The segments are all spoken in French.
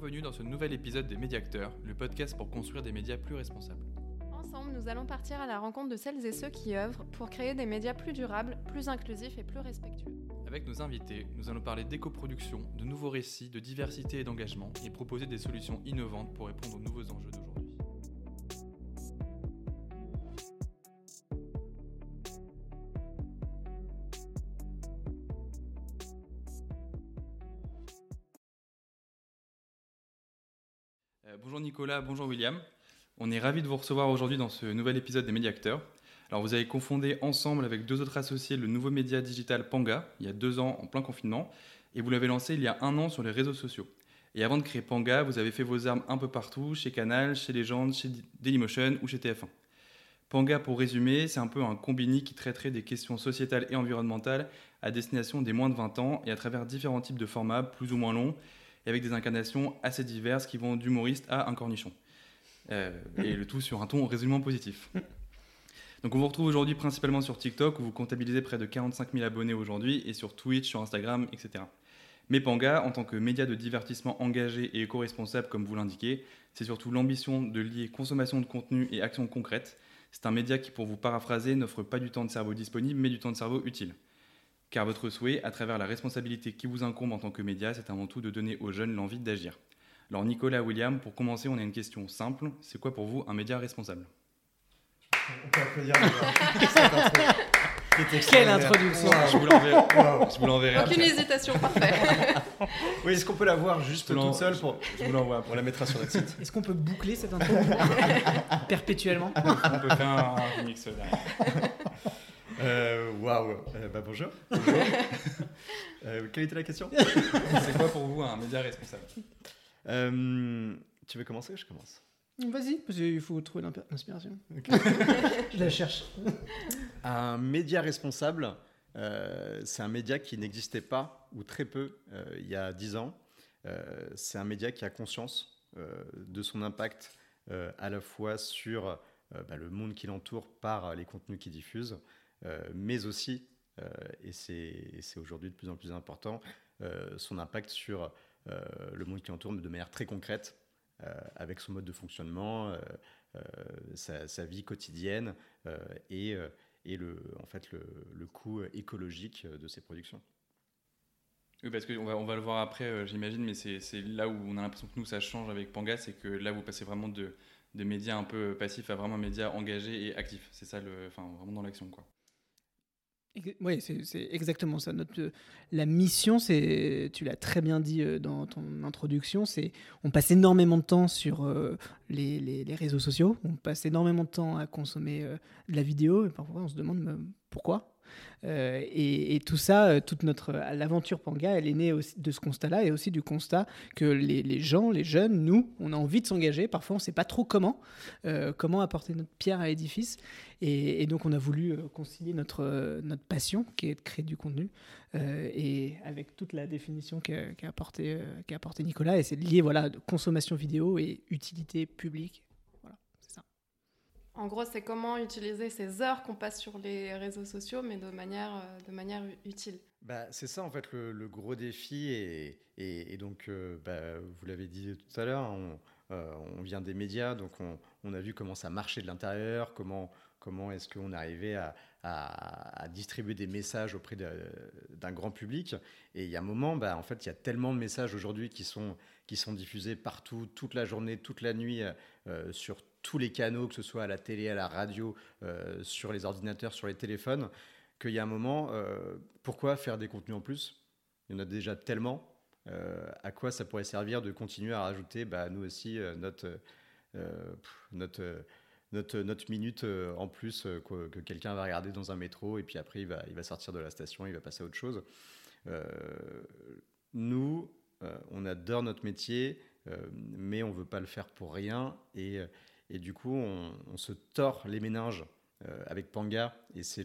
Bienvenue dans ce nouvel épisode des Médiacteurs, le podcast pour construire des médias plus responsables. Ensemble, nous allons partir à la rencontre de celles et ceux qui œuvrent pour créer des médias plus durables, plus inclusifs et plus respectueux. Avec nos invités, nous allons parler d'éco-production, de nouveaux récits, de diversité et d'engagement et proposer des solutions innovantes pour répondre aux nouveaux enjeux d'aujourd'hui. Nicolas, bonjour William. On est ravis de vous recevoir aujourd'hui dans ce nouvel épisode des Médiacteurs. Alors vous avez confondé ensemble avec deux autres associés le nouveau média digital Panga, il y a deux ans en plein confinement, et vous l'avez lancé il y a un an sur les réseaux sociaux. Et avant de créer Panga, vous avez fait vos armes un peu partout, chez Canal, chez Legend, chez Dailymotion ou chez TF1. Panga, pour résumer, c'est un peu un combini qui traiterait des questions sociétales et environnementales à destination des moins de 20 ans et à travers différents types de formats, plus ou moins longs, avec des incarnations assez diverses qui vont d'humoriste à un cornichon. Euh, et le tout sur un ton résolument positif. Donc on vous retrouve aujourd'hui principalement sur TikTok où vous comptabilisez près de 45 000 abonnés aujourd'hui et sur Twitch, sur Instagram, etc. Mais Panga, en tant que média de divertissement engagé et éco-responsable comme vous l'indiquez, c'est surtout l'ambition de lier consommation de contenu et action concrète. C'est un média qui, pour vous paraphraser, n'offre pas du temps de cerveau disponible mais du temps de cerveau utile. Car votre souhait, à travers la responsabilité qui vous incombe en tant que média, c'est avant tout de donner aux jeunes l'envie d'agir. Alors Nicolas, William, pour commencer, on a une question simple. C'est quoi pour vous un média responsable? On peut applaudir. Quelle introduction Je vous l'enverrai. Je vous l'enverrai Aucune hésitation, parfait. Oui, est-ce qu'on peut la voir juste toute seule pour... Je vous l'envoie. On la mettra sur notre site. Est-ce qu'on peut boucler cette intro perpétuellement On peut faire un remix derrière. Euh, Waouh. Euh, bah bonjour. Euh, quelle était la question? C'est quoi pour vous un média responsable? Euh, Tu veux commencer ou je commence? Vas-y, parce qu'il faut trouver l'inspiration. Je la cherche. Un média responsable, euh, c'est un média qui n'existait pas, ou très peu, euh, il y a 10 ans. Euh, c'est un média qui a conscience euh, de son impact euh, à la fois sur euh, bah, le monde qui l'entoure par les contenus qu'il diffuse, euh, mais aussi, euh, et c'est aujourd'hui de plus en plus important, euh, son impact sur euh, le monde qui l'entoure mais de manière très concrète, euh, avec son mode de fonctionnement, euh, euh, sa, vie quotidienne euh, et, euh, le, en fait, le, coût écologique de ses productions. Oui, parce qu'on va, on va le voir après, euh, j'imagine, mais c'est là où on a l'impression que nous, ça change avec Panga, c'est que là, vous passez vraiment de, médias un peu passifs à vraiment un média engagé et actif. C'est ça, enfin, vraiment dans l'action, quoi. Oui, c'est exactement ça. Notre, euh, la mission, c'est, tu l'as très bien dit euh, dans ton introduction, c'est on passe énormément de temps sur euh, les, les- réseaux sociaux, on passe énormément de temps à consommer de la vidéo, et parfois on se demande pourquoi? Euh, et, tout ça, euh, toute notre euh, l'aventure Panga, elle est née de ce constat-là et aussi du constat que les, gens, les jeunes, nous, on a envie de s'engager. Parfois, on ne sait pas trop comment, comment apporter notre pierre à l'édifice. Et, donc, on a voulu concilier notre, notre passion, qui est de créer du contenu, et avec toute la définition qu'a qu'a apporté, qu'a apporté Nicolas. Et c'est lié, voilà, consommation vidéo et utilité publique. En gros, c'est comment utiliser ces heures qu'on passe sur les réseaux sociaux, mais de manière, euh, de manière utile. Bah, c'est ça en fait le, gros défi et, et- donc euh, bah, vous l'avez dit tout à l'heure, on, euh, vient des médias donc on, a vu comment ça marchait de l'intérieur, comment, comment est-ce qu'on arrivait à, à- distribuer des messages auprès d'un grand public et il y a un moment bah, en fait il y a tellement de messages aujourd'hui qui sont, qui sont diffusés partout toute la journée, toute la nuit euh, sur tous les canaux, que ce soit à la télé, à la radio, euh, sur les ordinateurs, sur les téléphones qu'il y a un moment, euh, pourquoi faire des contenus en plus? Il y en a déjà tellement. Euh, à quoi ça pourrait servir de continuer à rajouter, bah, nous aussi, notre, notre, notre, minute en plus que, que quelqu'un va regarder dans un métro et puis après il va, il va sortir de la station, il va passer à autre chose. Nous, on adore notre métier, mais on veut pas le faire pour rien et, et du coup on, se tord les méninges euh, avec Panga. Et c'est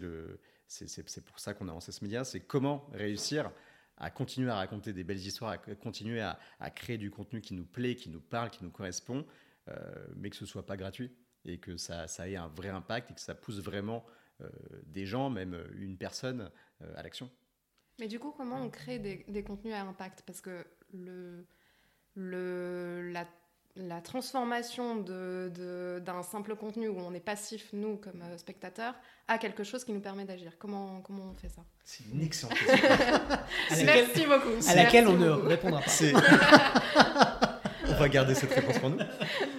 pour ça qu'on a lancé ce média, c'est comment réussir à continuer à raconter des belles histoires, à continuer à, créer du contenu qui nous plaît, qui nous parle, qui nous correspond, euh, mais que ce soit pas gratuit. Et que ça, ait un vrai impact et que ça pousse vraiment euh, des gens, même une personne, à l'action. Mais du coup, comment on crée des, des contenus à impact? Parce que le, le, la, la transformation de- de- d'un simple contenu où on est passif, nous, comme euh, spectateurs, à quelque chose qui nous permet d'agir Comment, comment on fait ça? C'est une excellente question. Laquelle, Merci beaucoup. à laquelle on ne répondra pas. C'est- On va garder cette réponse pour nous.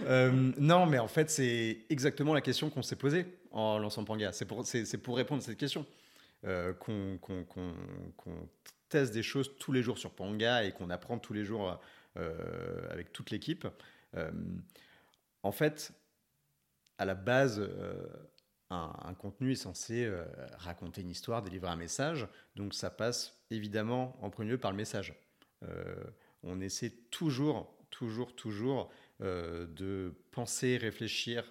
Euh, non, mais en fait, c'est exactement la question qu'on s'est posée en lançant Panga. C'est pour, c'est, c'est pour répondre à cette question euh, qu'on, qu'on- qu'on- qu'on teste des choses tous les jours sur Panga et qu'on apprend tous les jours euh, avec toute l'équipe. Euh, en fait, à la base, euh, un, contenu est censé euh, raconter une histoire, délivrer un message. Donc ça passe évidemment en premier lieu par le message. On essaie toujours, toujours, toujours de penser, réfléchir,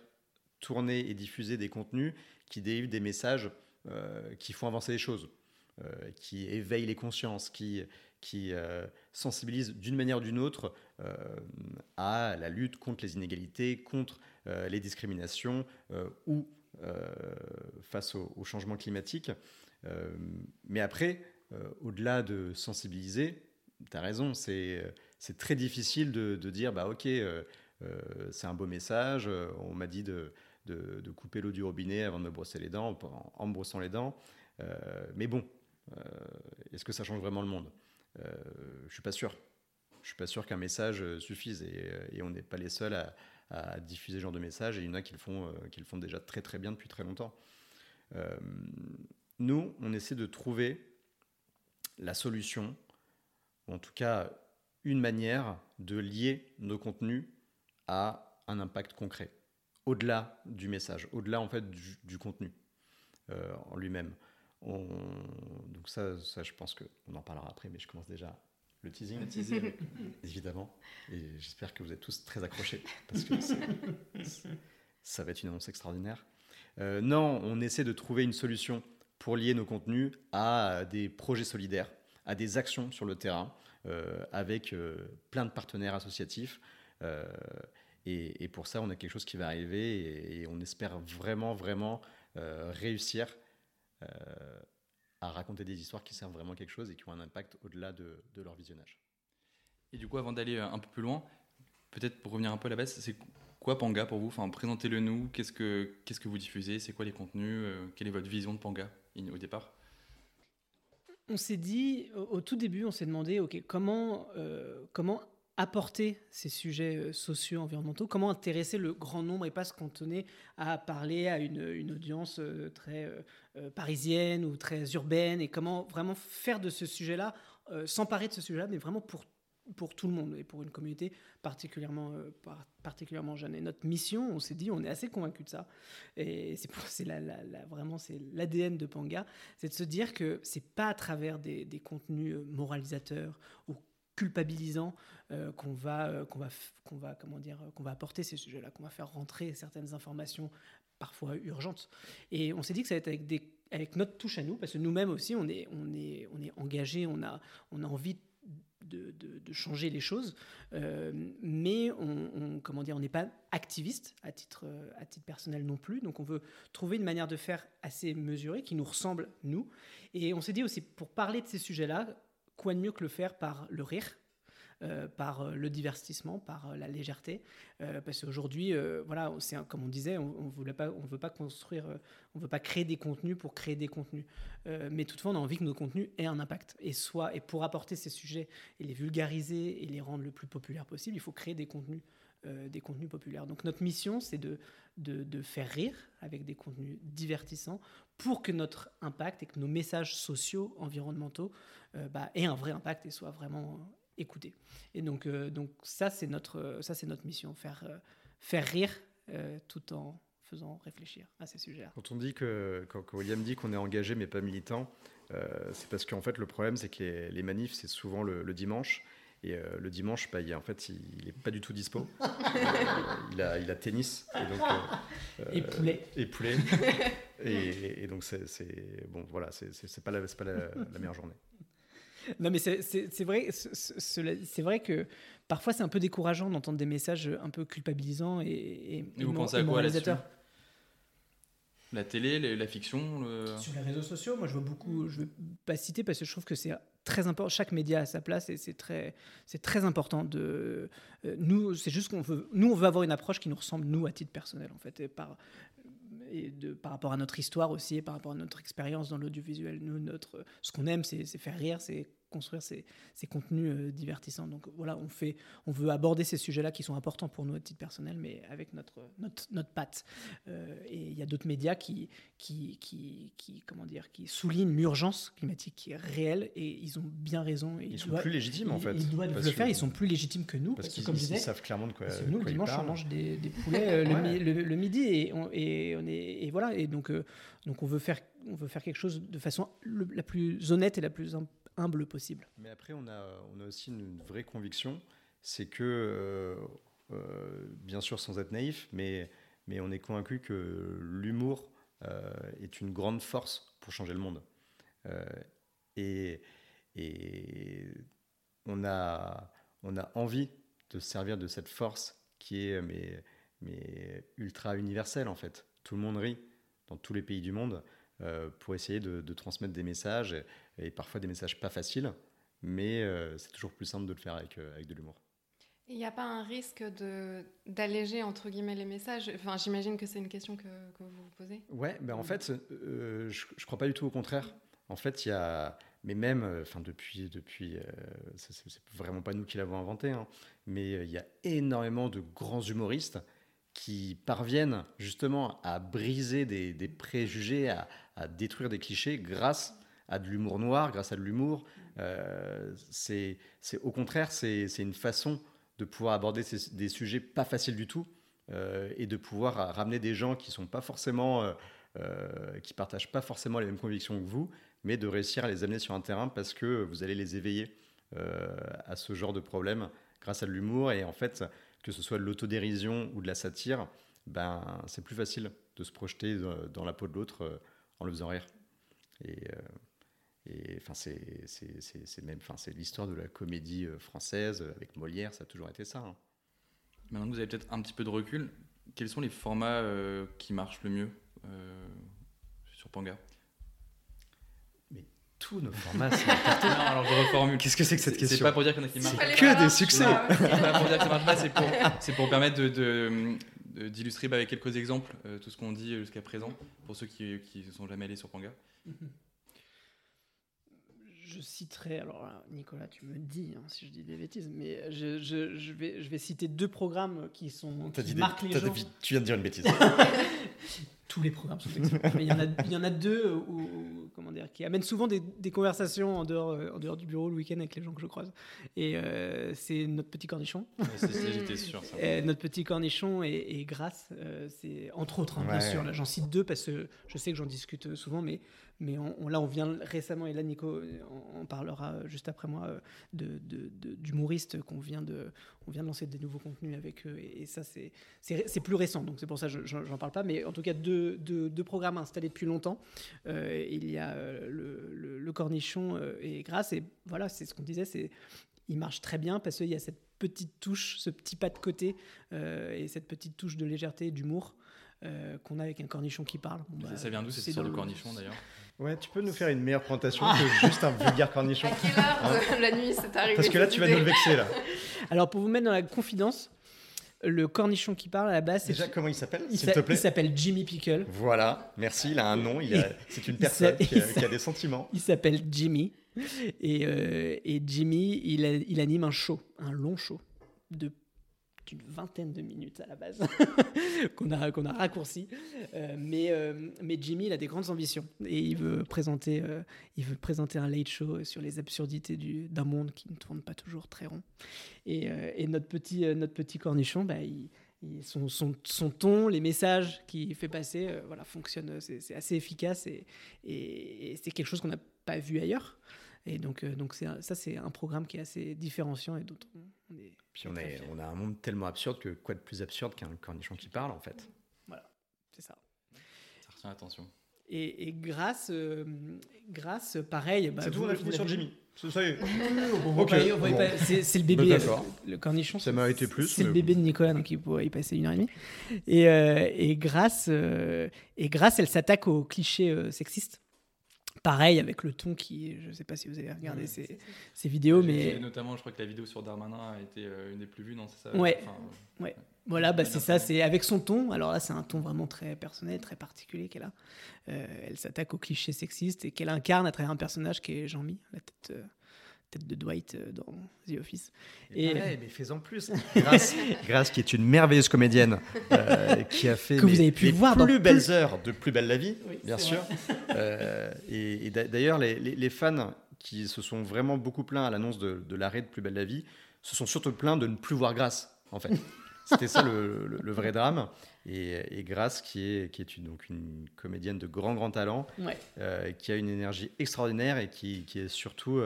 tourner et diffuser des contenus qui délivrent des messages qui font avancer les choses, euh, qui éveillent les consciences, qui, qui euh, sensibilisent d'une manière ou d'une autre euh, à la lutte contre les inégalités, contre les discriminations ou face au, changement climatique. Mais après, au-delà de sensibiliser, tu as raison, c'est très difficile de, de dire bah ok, c'est un beau message, on m'a dit de, de, couper l'eau du robinet avant de me brosser les dents, en, me brossant les dents. Mais bon, est-ce que ça change vraiment le monde? Euh, Je suis pas sûr. Je suis pas sûr qu'un message euh, suffise et, on n'est pas les seuls à, diffuser ce genre de message et il y en a qui le font, euh, déjà très bien depuis très longtemps. Euh, nous, on essaie de trouver la solution, ou en tout cas une manière de lier nos contenus à un impact concret, au-delà du message, au-delà en fait du, contenu euh, en lui-même. On- Donc ça, ça, je pense qu'on en parlera après, mais je commence déjà le teasing, Le teasing, évidemment, et j'espère que vous êtes tous très accrochés, parce que ça va être une annonce extraordinaire. Euh, non, on essaie de trouver une solution pour lier nos contenus à des projets solidaires, à des actions sur le terrain, euh, avec euh, plein de partenaires associatifs. Et, et pour ça, on a quelque chose qui va arriver et, et on espère vraiment, vraiment réussir euh, à raconter des histoires qui servent vraiment quelque chose et qui ont un impact au-delà de, de leur visionnage. Et du coup, avant d'aller euh, un peu plus loin, peut-être pour revenir un peu à la base, c'est quoi Panga pour vous? Enfin, présentez-le nous. Qu'est-ce que qu'est-ce que vous diffusez? C'est quoi les contenus? Euh, Quelle est votre vision de Panga in- au départ? On s'est dit, au, au tout début, on s'est demandé, ok, comment, euh, comment apporter ces sujets euh, sociaux, environnementaux, comment intéresser le grand nombre et pas se cantonner à parler à une, audience euh, très euh, parisienne ou très urbaine, et comment vraiment faire de ce sujet-là, s'emparer de ce sujet-là, mais vraiment pour pour tout le monde et pour une communauté particulièrement, par- particulièrement jeune? Et notre mission, on s'est dit, on est assez convaincu de ça. Et c'est vraiment l'ADN de Panga, c'est de se dire que c'est pas à travers des, des contenus moralisateurs ou culpabilisants euh, qu'on va euh, qu'on va qu'on va comment dire euh, qu'on va apporter ces sujets-là, qu'on va faire rentrer certaines informations parfois urgentes. Et on s'est dit que ça va être avec des avec notre touche à nous, parce que nous-mêmes aussi, on est, on est, on est engagés, on a, on a envie de, de- changer les choses, mais on, comment dire, on n'est pas activiste à titre, à titre personnel non plus, donc on veut trouver une manière de faire assez mesurée qui nous ressemble nous. Et on s'est dit aussi pour parler de ces sujets-là, quoi de mieux que le faire par le rire. euh, par euh, le divertissement, par euh, la légèreté, parce qu'aujourd'hui, voilà, comme on disait, on, on veut pas construire, on veut pas créer des contenus pour créer des contenus, mais toutefois, on a envie que nos contenus aient un impact. Et soit, et pour apporter ces sujets et les vulgariser et les rendre le plus populaires possible, il faut créer des contenus, euh, des contenus populaires. Donc notre mission, c'est de, de, faire rire avec des contenus divertissants pour que notre impact et que nos messages sociaux, environnementaux, euh, bah, aient un vrai impact et soient vraiment euh, écoutés. Et donc, donc ça, c'est notre, ça, notre mission, faire, faire rire tout en faisant réfléchir à ces sujets-là. Quand on dit que, quand, William dit qu'on est engagé mais pas militant, c'est parce qu'en fait le problème c'est que les, les manifs c'est souvent le dimanche et euh, le dimanche bah, il, en fait il, il est pas du tout dispo. Euh, il, a, il a tennis et donc euh, Et euh, poulet. et poulet et, et donc c'est c'est- bon voilà c'est c'est- c'est pas la c'est pas la, la meilleure journée. Non, mais c'est- c'est c'est vrai, c'est vrai que parfois c'est un peu décourageant d'entendre des messages un peu culpabilisants et, et, Et vous pensez à quoi La télé, les- la fiction le- Sur les réseaux sociaux, moi je vois beaucoup, je ne vais pas citer parce que je trouve que c'est important, chaque média a sa place et c'est très, c'est très important de... euh, nous, c'est juste qu'on veut, nous on veut avoir une approche qui nous ressemble, nous, à titre personnel en fait, et par, et de, par rapport à notre histoire aussi et par rapport à notre expérience dans l'audiovisuel. Nous, notre, ce qu'on aime, c'est c'est faire rire, c'est construire ces, ces contenus euh, divertissants. Donc voilà, on, fait, on veut aborder ces sujets-là qui sont importants pour nous à titre personnel, mais avec notre, notre, notre patte. Euh, et il y a d'autres médias qui, qui, qui, qui, comment dire, qui soulignent l'urgence climatique qui est réelle et ils ont bien raison. Et Ils sont doivent- plus légitimes en fait. Ils doivent le que- faire, ils sont plus légitimes que nous. Parce Parce, que je ils savent clairement de quoi. parce que nous, quoi dimanche, on mange des, des poulets euh, le, Ouais. mi- le- le midi et, on, et, on est, et voilà. Et donc, euh, donc on, veut faire, on veut faire quelque chose de façon la plus honnête et la plus hum- humble possible. Mais après, on a, on a aussi une vraie conviction, c'est que, euh, euh, bien sûr sans être naïf, mais, mais on est convaincu que l'humour euh, est une grande force pour changer le monde. Et, et on, a, on a envie de se servir de cette force qui est mais, mais ultra universelle en fait. Tout le monde rit dans tous les pays du monde pour essayer de, transmettre des messages et parfois des messages pas faciles, mais euh, c'est toujours plus simple de le faire avec, euh, avec de l'humour. Il n'y a pas un risque de d'alléger entre guillemets les messages? Enfin, j'imagine que c'est une question que, que vous vous posez. Ouais, ben en fait, euh, je, je crois pas du tout au contraire. En fait, il y a, mais même, euh, enfin depuis, depuis, c'est vraiment pas nous qui l'avons inventé, hein, mais il y a énormément de grands humoristes qui parviennent justement à briser des, des préjugés, à, à détruire des clichés grâce à de l'humour noir, grâce à de l'humour. Euh, c'est, au contraire, c'est, une façon de pouvoir aborder des sujets pas faciles du tout euh, et de pouvoir ramener des gens qui sont pas forcément euh, euh, qui partagent pas forcément les mêmes convictions que vous, mais de réussir à les amener sur un terrain parce que vous allez les éveiller euh, à ce genre de problème grâce à de l'humour et en fait que ce soit de l'autodérision ou de la satire, ben c'est plus facile de se projeter dans- la peau de l'autre en le faisant rire. Et enfin c'est c'est- c'est- c'est même enfin c'est l'histoire de la comédie euh, française euh, avec Molière, ça a toujours été ça. hein. Maintenant que vous avez peut-être un petit peu de recul, quels sont les formats euh, qui marchent le mieux euh, sur Panga? Tous nos formats, c'est Non, alors je reformule. Qu'est-ce que c'est que cette C'est- C'est question? pas pour dire en a qui marchent. C'est que des succès. C'est pas pour dire que ça marche pas, c'est pour, c'est pour permettre de- de- d'illustrer bah, avec quelques exemples euh, tout ce qu'on dit jusqu'à présent, pour ceux qui ne sont jamais allés sur Panga. Je citerai, alors là, Nicolas, tu me dis hein, si je dis des bêtises, mais je, je- je vais, je vais citer deux programmes qui sont qui dit des- les gens. tu viens de dire une bêtise. Tous les programmes sont excellents, mais il y en a, il y en a deux où, où- comment dire, qui amènent souvent des, des conversations en dehors, euh, en dehors du bureau le week-end avec les gens que je croise. Et euh, c'est notre petit cornichon. Ouais, c'est- c'est- J'étais sûr. Ça. Euh, notre petit cornichon et, et Grâce, euh, c'est entre autres, hein, bien sûr. Là, j'en cite deux parce que je sais que j'en discute souvent, mais, mais on, on- là, on vient récemment, et là, Nico euh, on, on parlera euh, juste après moi, euh, de, de- de- d'humoristes qu'on vient de, on vient de lancer des nouveaux contenus avec eux, et, ça, c'est, plus récent, donc c'est pour ça que je- j'en, parle pas, mais en tout cas, deux, programmes installés depuis longtemps. Euh, il y a euh, le, cornichon euh, et Grâce, et voilà, c'est ce qu'on disait, c'est il marche très bien parce qu'il y a cette petite touche, ce petit pas de côté euh, et cette petite touche de légèreté, d'humour euh, qu'on a avec un cornichon qui parle. Bon, bah, ça vient d'où cette c'est histoire de le- cornichon d'ailleurs Ouais, tu peux nous faire une meilleure présentation que juste un vulgaire cornichon. À quelle heure de la nuit c'est arrivé Parce que là, tu vas nous le vexer là. Alors pour vous mettre dans la confidence, le cornichon qui parle à la base, c'est Déjà, comment il s'appelle, il s'appelle Jimmy Pickle. Voilà, merci, il a un nom, il a- c'est une personne qui a, qui des sentiments. Il s'appelle Jimmy. Et, euh, et Jimmy, il, a- il anime un show, un long show de d'une vingtaine de minutes à la base, qu'on a, a raccourci. Euh, mais, euh, mais Jimmy, il a des grandes ambitions. Et il veut présenter, euh, il veut présenter un late show sur les absurdités du- d'un monde qui ne tourne pas toujours très rond. Et, et notre, petit, notre petit cornichon, bah, son, son, son ton, les messages qu'il fait passer, voilà, fonctionnent. C'est c'est assez efficace et, et, et c'est quelque chose qu'on n'a pas vu ailleurs. Et donc, euh, donc c'est un- ça, c'est un programme qui est assez différenciant et dont on, est. Puis on, est, on a un monde tellement absurde que quoi de plus absurde qu'un cornichon qui parle en fait. C'est ça. Ça retient l'attention. Et, et grâce, euh, grâce, pareil. bah, c'est tout, fini sur Jimmy. Ça y est. On va Ok, pas y- on va y bon. pas- C'est c'est le bébé, Bah, euh, le cornichon. Ça c'est- méritait plus, C'est le bébé bon. de Nicolas, donc il pourrait y passer une heure et demie. Et, euh, et grâce, euh, et grâce, elle s'attaque aux clichés euh, sexistes. Pareil avec le ton qui, je sais pas si vous avez regardé Ouais, ces, ces vidéos, mais Notamment, je crois que la vidéo sur Darmanin a été euh, une des plus vues, non C'est ça? Ouais. Enfin, Voilà, bah Ouais, c'est ça, c'est avec son ton. Alors là, c'est un ton vraiment très personnel, très particulier qu'elle a. Euh, elle s'attaque aux clichés sexistes et qu'elle incarne à travers un personnage qui est Jean-Mi, la tête, euh, tête de Dwight euh, dans The Office. Et Et- pareil, mais fais-en plus. Grace, Grace, qui est une merveilleuse comédienne, euh, qui a fait Que vous mais, avez pu les voir plus belles heures de Plus belle la vie, Oui, bien sûr. Euh, et et d'a- d'ailleurs, les, les- les fans qui se sont vraiment beaucoup plaints à l'annonce de, de l'arrêt de Plus belle la vie se sont surtout plaints de ne plus voir Grace, en fait. C'était ça le, le- le vrai drame. Et, et Grace, qui est, qui est une, donc une comédienne de grand, grand talent, Ouais. euh, qui a une énergie extraordinaire et qui, qui est surtout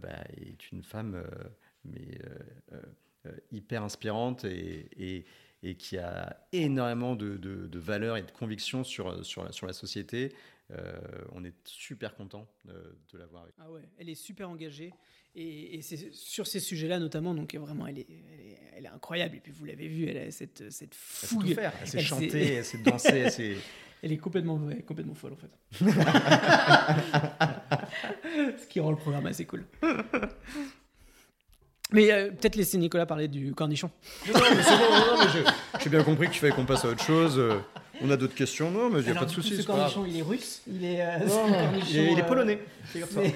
bah, est une femme euh, mais, euh, euh, euh, hyper inspirante et, et, qui a énormément de, de, de valeurs et de convictions sur, sur, sur la société. Euh, on est super content de, de l'avoir. Ah ouais, elle est super engagée et, et c'est sur ces sujets-là notamment, donc vraiment elle est, elle est, elle est incroyable. Et puis vous l'avez vu, elle a cette, cette Elle sait tout fougue. faire, elle sait Elle chanter, sait- elle sait danser, elle sait- Elle est complètement, ouais, complètement folle en fait. Ce qui rend le programme assez cool. Mais euh, peut-être laisser Nicolas parler du cornichon. Non, non, mais c'est bon, non, mais j'ai- bien compris qu'il fallait qu'on passe à autre chose. euh, On a d'autres questions, non, mais il n'y a pas de souci. Ce cornichon, il est russe. Il est. euh, Non, cornichon, il est, il est euh, polonais. mais-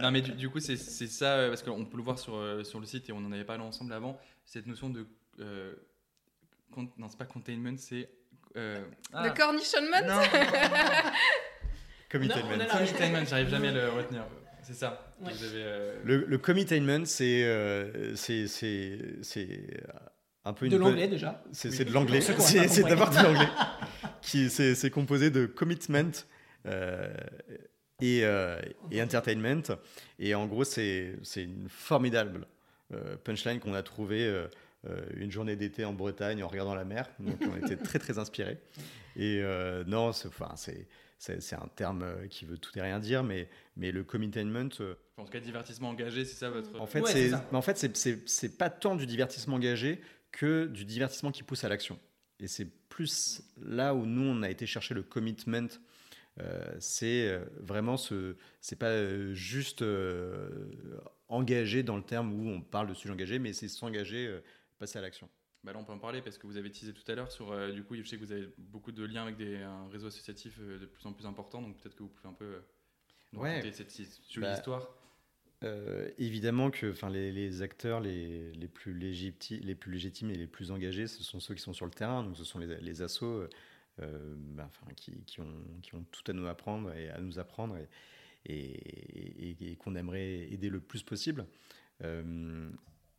Non, mais du, du coup, c'est ça, euh, parce qu'on peut le voir sur, euh, sur le site et on en avait parlé ensemble avant, cette notion de. euh, non, c'est pas containment, c'est. Euh, ah, Le cornichonment non, Committainment. Containment, j'arrive jamais à le retenir. C'est ça. Ouais. Vous avez, euh, Le, le committainment, c'est euh, c'est c'est c'est un peu une De l'anglais déjà. C'est Oui. de l'anglais. C'est d'abord de l'anglais. Qui c'est c'est composé de commitment euh, et euh, et entertainment. Et en gros, c'est c'est une formidable euh, punchline qu'on a trouvé euh, une journée d'été en Bretagne en regardant la mer. Donc on était très très inspirés. Et euh, non, c'est enfin c'est c'est c'est un terme qui veut tout et rien dire, mais mais le committainment. euh, en tout cas, divertissement engagé, c'est ça votre. en fait, Ouais, c'est, en fait, c'est pas tant du divertissement engagé que du divertissement qui pousse à l'action. Et c'est plus là où nous on a été chercher le commitment. Euh, c'est euh, vraiment ce, c'est pas euh, juste euh, engagé dans le terme où on parle de sujet engagé, mais c'est s'engager, euh, passer à l'action. Bah là, on peut en parler parce que vous avez teasé tout à l'heure sur. du coup, je sais que vous avez beaucoup de liens avec des, un réseau associatif euh, de plus en plus important, donc peut-être que vous pouvez un peu nous Ouais. raconter cette, jolie Bah, histoire. Évidemment que enfin, les, les acteurs les, les, plus légiti- les plus légitimes et les plus engagés, ce sont ceux qui sont sur le terrain, donc ce sont les, les assos bah, enfin, qui, ont, tout à nous apprendre et à nous apprendre et, qu'on aimerait aider le plus possible. Euh,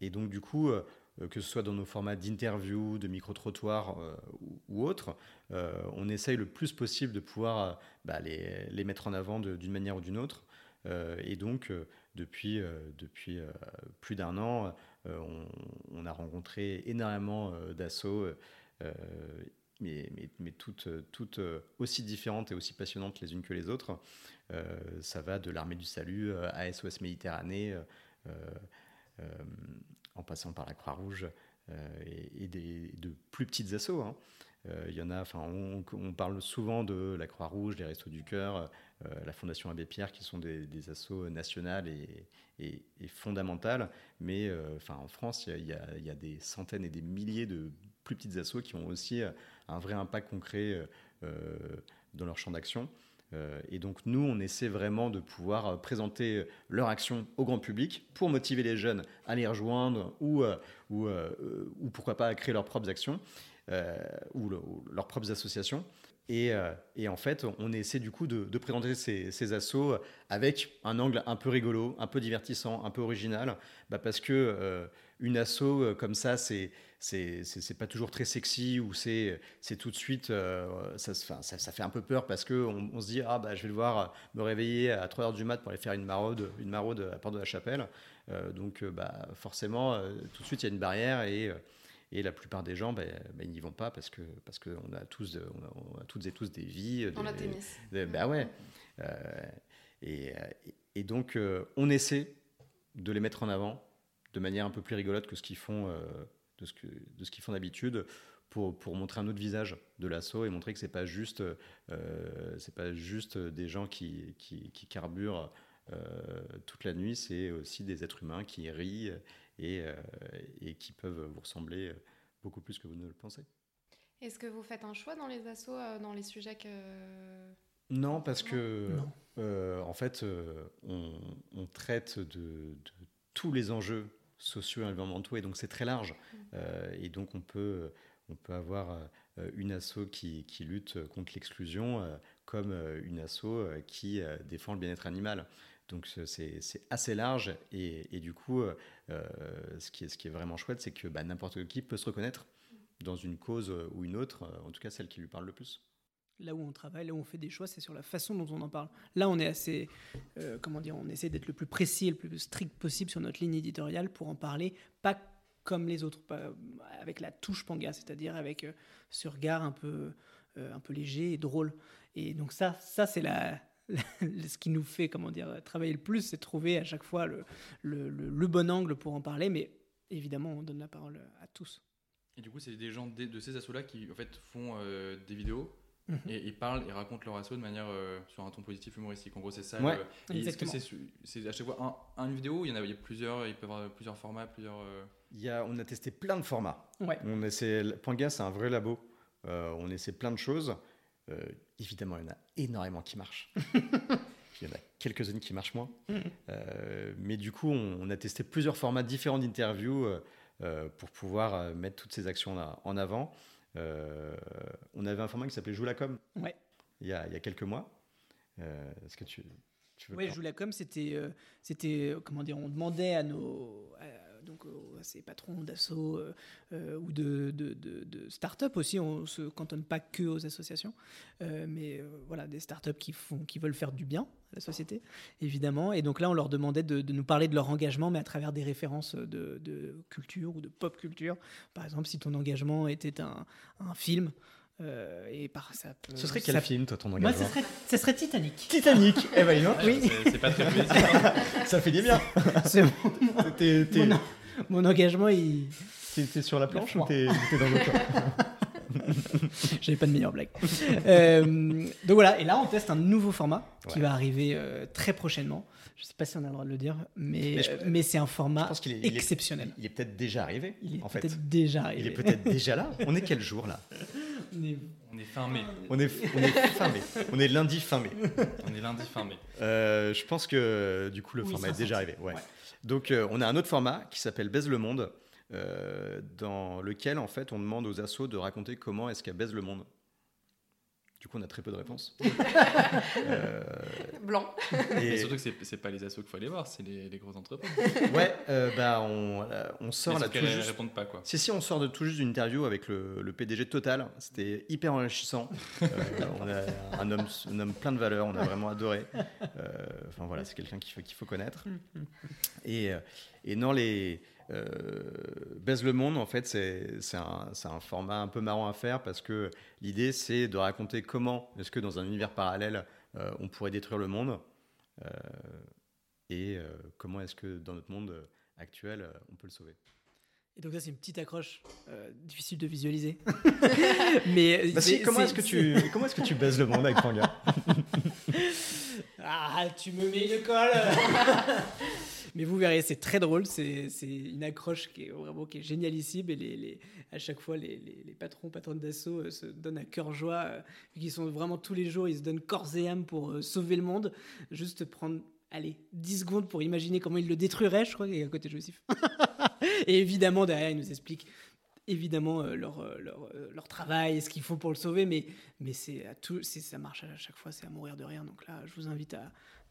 et donc du coup, euh, que ce soit dans nos formats d'interview, de micro-trottoir euh, ou, ou autres, euh, on essaye le plus possible de pouvoir euh, bah, les, mettre en avant d'une manière ou d'une autre. Euh, et donc, euh, depuis, euh, depuis euh, plus d'un an, euh, on, on a rencontré énormément euh, d'assauts, euh, mais, toutes, euh, aussi différentes et aussi passionnantes les unes que les autres. Euh, ça va de l'armée du salut euh, à SOS Méditerranée, en passant par la Croix-Rouge et, de plus petites assauts. hein. Il y en a, on, parle souvent de la Croix-Rouge, les Restos du Cœur, la Fondation Abbé Pierre, qui sont des, des assos nationales et, et- fondamentales. Mais en France, il y a des centaines et des milliers de plus petites assos qui ont aussi euh, un vrai impact concret euh, euh, dans leur champ d'action. Et donc nous, on essaie vraiment de pouvoir présenter leur action au grand public pour motiver les jeunes à les rejoindre ou, ou, ou pourquoi pas à créer leurs propres actions ou, le- ou leurs propres associations. Et, et en fait, on essaie du coup de, présenter ces, ces assos avec un angle un peu rigolo, un peu divertissant, un peu original, bah parce que euh, une asso comme ça, c'est c'est pas toujours très sexy ou c'est tout de suite euh, ça, fait un peu peur parce que on, se dit ah bah je vais devoir me réveiller à 3 heures du mat pour aller faire une maraude une maraude à porte de la chapelle Euh, donc euh, bah forcément tout de suite il y a une barrière et et la plupart des gens, bah, bah, ils n'y vont pas parce que parce qu'on a tous, on a, on a toutes et tous des vies. On a des- tennis. des- bah ouais. Euh, et, et donc, on essaie de les mettre en avant de manière un peu plus rigolote que ce qu'ils font, de ce que- de ce qu'ils font d'habitude. Pour, pour montrer un autre visage de l'assaut et montrer que c'est pas juste euh, c'est pas juste des gens qui, qui, qui carburent euh, toute la nuit c'est aussi des êtres humains qui rient et, euh, et qui peuvent vous ressembler beaucoup plus que vous ne le pensez Est-ce que vous faites un choix dans les assos, euh, dans les sujets que. Non, parce que Non. euh, en fait, euh, on, on traite de, de tous les enjeux sociaux et environnementaux, et donc c'est très large. Euh, et donc on peut, on peut avoir euh, une asso qui, qui lutte contre l'exclusion, euh, comme une asso qui défend le bien-être animal. Donc ce- c'est assez large, et, et du coup, euh, ce, qui est, ce qui est vraiment chouette, c'est que bah, n'importe qui peut se reconnaître dans une cause ou une autre, en tout cas celle qui lui parle le plus. Là où on travaille, là où on fait des choix, c'est sur la façon dont on en parle. Là, on est assez, euh, comment dire, on essaie d'être le plus précis et le plus strict possible sur notre ligne éditoriale pour en parler, pas comme les autres, pas avec la touche panga, c'est-à-dire avec euh, ce regard un peu, euh, un peu léger et drôle. Et donc ça, ça c'est la, ce qui nous fait, comment dire, travailler le plus, c'est trouver à chaque fois le, bon angle pour en parler. Mais évidemment, on donne la parole à tous. Et du coup, c'est des gens de, ces assos-là qui en fait font euh, des vidéos Mhm. et ils parlent et racontent leur asso de manière euh, sur un ton positif humoristique. En gros, c'est ça. Ouais, le- et Est-ce que c'est à chaque fois un, une vidéo Il y en a, il y a plusieurs. Ils peuvent avoir plusieurs formats, plusieurs. euh, Il y a, on a testé plein de formats. Ouais. On essaie, Panga, c'est un vrai labo. Euh, on essaie plein de choses. Euh, évidemment, il y en a énormément qui marchent. il y en a quelques-unes qui marchent moins. Mhm. Euh, mais du coup, on, on a testé plusieurs formats différents d'interviews pour pouvoir euh, mettre toutes ces actions en, en avant. Euh, on avait un format qui s'appelait Joue la com Ouais. il, y a, il y a quelques mois. Euh, Est-ce que tu, tu veux Oui, par- Joue la com, c'était, euh, c'était, euh, comment dire, on demandait à nos, à- donc aux- à ces patrons d'assaut euh, euh, ou de, de, de, start-up aussi, on se cantonne pas que aux associations, euh, mais euh, voilà, des start-up qui qui veulent faire du bien à la société, évidemment. Et donc là, on leur demandait de, nous parler de leur engagement, mais à travers des références de, de culture ou de pop culture. Par exemple, si ton engagement était un, un film. Euh, et par ça peut- Ce serait quel ça- film, toi, ton Moi, engagement ce serait, ce serait Titanic. Titanic Eh ben, donc, Oui. c'est- C'est pas très plaisir. ça fait du bien. C'est mon- T'es- t'es- Mon, mon engagement, il... T'es t'es sur la planche ou t'es t'es dans l'autre j'avais pas de meilleure blague. Euh, donc voilà, et là on teste un nouveau format qui Ouais. va arriver euh, très prochainement. Je sais pas si on a le droit de le dire, mais, Mais je- euh, mais c'est un Je format pense qu'il est, il est- exceptionnel. Il est peut-être déjà arrivé, Il est en fait. peut-être déjà Il arrivé. est peut-être déjà là. On est quel jour là? Est- On est fin mai. on est, on est fin mai. On est lundi fin mai. On est lundi fin mai. Euh, je pense que du coup le Oui, format est déjà arrivé. Ouais. Ouais. Donc euh, on a un autre format qui s'appelle Baise le monde, euh, dans lequel en fait on demande aux assos de raconter comment est-ce qu'elle baise le monde. Du coup on a très peu de réponses. Euh, Blanc. Mais et, surtout que c'est- pas les assos qu'il faut aller voir, c'est les, les grosses entreprises. ouais, euh, bah on, euh, on sort Mais là tout juste. répondent pas quoi. Si, si, on sort de tout juste d'une interview avec le, le PDG de Total. C'était hyper enrichissant. Euh, on a un homme, un homme plein de valeurs, on a vraiment adoré. Euh, Enfin voilà, c'est quelqu'un qu'il faut, qu'il faut connaître. Et, et non, les. Euh, Baise le monde, en fait, c'est un, format un peu marrant à faire parce que l'idée, c'est de raconter comment est-ce que dans un univers parallèle, euh, on pourrait détruire le monde euh, et comment est-ce que dans notre monde actuel, on peut le sauver. Et donc ça c'est une petite accroche euh, difficile de visualiser. mais Bah si, comment est-ce que tu comment est-ce que tu baises le monde avec Panga Ah, tu me mets une colle Mais vous verrez, c'est très drôle, c'est une accroche qui est vraiment qui est génialissime et les, à chaque fois les, patrons, patronnes d'assaut euh, se donnent à cœur joie, euh, qu'ils sont vraiment tous les jours, ils se donnent corps et âme pour euh, sauver le monde, juste prendre, allez, 10 secondes pour imaginer comment ils le détruiraient, je crois, et à côté de Joseph. et évidemment, derrière, ils nous expliquent évidemment euh, leur, euh, leur, euh, leur travail et ce qu'il faut pour le sauver, mais, mais c'est à tout, c'est- ça marche à chaque fois, c'est à mourir de rire. Donc là, je vous invite à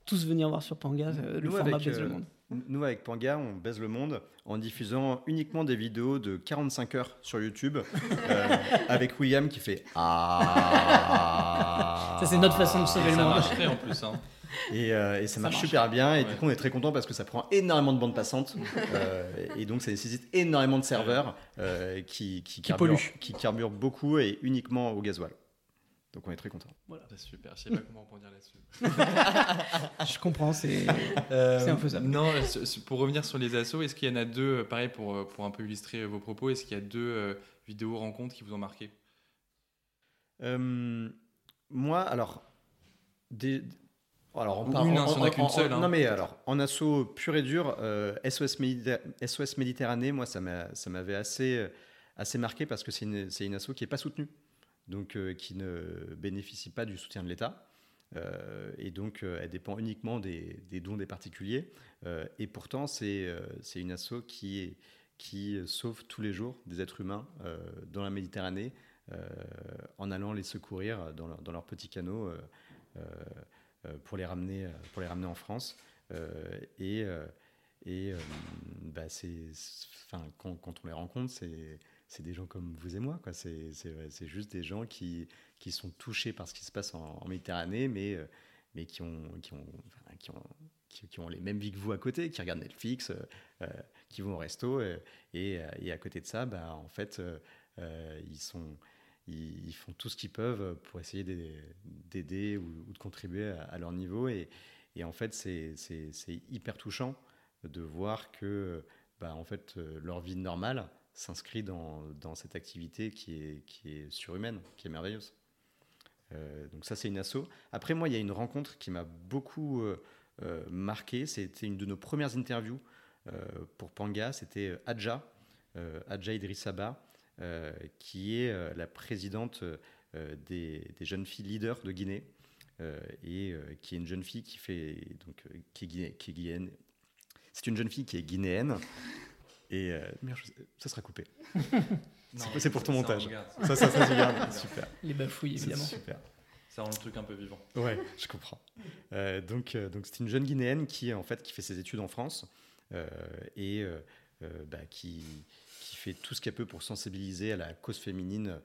tous venir voir sur Panga euh, le Nous, format avec, Baise euh, le monde. Nous avec Panga, on baise le monde en diffusant uniquement des vidéos de 45 heures sur YouTube euh, avec William qui fait ah. Ça, c'est notre façon de sauver le Ça monde. marcherait en plus. Hein. Et, euh, et ça, marche marche. super bien. Et Ouais. du coup, on est très content parce que ça prend énormément de bandes passantes. euh, et donc, ça nécessite énormément de serveurs euh, qui, qui, carburent, polluent. qui carburent beaucoup et uniquement au gasoil. Donc on est très content. Voilà. C'est super, je sais pas comment rebondir là-dessus. je comprends, c'est euh, c'est infaisable. Non, pour revenir sur les assos, est-ce qu'il y en a deux, pareil pour, pour un peu illustrer vos propos, est-ce qu'il y a deux vidéos rencontres qui vous ont marqué? Moi, alors, des, alors, on parle, une, en, qu'une seule. Hein. Non, mais alors, en assaut pur et dur, SOS, SOS, Méditerranée, moi, ça m'avait assez, assez marqué parce que c'est une, une asso qui n'est pas soutenue donc euh, qui ne bénéficie pas du soutien de l'État. Euh, et donc, euh, elle dépend uniquement des, dons des particuliers. et pourtant, c'est une asso qui, qui sauve tous les jours des êtres humains dans la Méditerranée en allant les secourir dans, leur, dans leurs petits canaux pour, les ramener, pour les ramener en France. et et bah enfin, quand, on les rencontre, c'est c'est des gens comme vous et moi. Quoi. C'est, c'est, juste des gens qui, qui sont touchés par ce qui se passe en, Méditerranée, mais, euh, mais qui, ont, qui, ont, qui, ont, qui, ont les mêmes vies que vous à côté, qui regardent Netflix, euh, euh, qui vont au resto. et, et, à côté de ça, bah, en fait, ils, sont, ils, font tout ce qu'ils peuvent pour essayer d'aider, ou, de contribuer à, leur niveau. Et, en fait, c'est, hyper touchant de voir que bah, en fait, leur vie normale s'inscrit dans, cette activité qui est, surhumaine, qui est merveilleuse. Euh, donc ça, c'est une asso. Après, moi, il y a une rencontre qui m'a beaucoup euh, euh, marqué. C'était une de nos premières interviews pour Panga. C'était Adja, Adja Idrissaba, qui est la présidente des, des, jeunes filles leaders de Guinée. et qui est une jeune fille qui fait donc qui est, qui est guinéenne. C'est une jeune fille qui est guinéenne et euh, ça sera coupé. c'est pour ton montage. Ça, ça, ça, se garde. Super. Les bafouilles, évidemment. Super. Ça rend le truc un peu vivant. Ouais, je comprends. Euh, donc, euh, donc c'est une jeune Guinéenne qui, en fait, qui fait ses études en France et bah, qui, qui fait tout ce qu'elle peut pour sensibiliser à la cause féminine,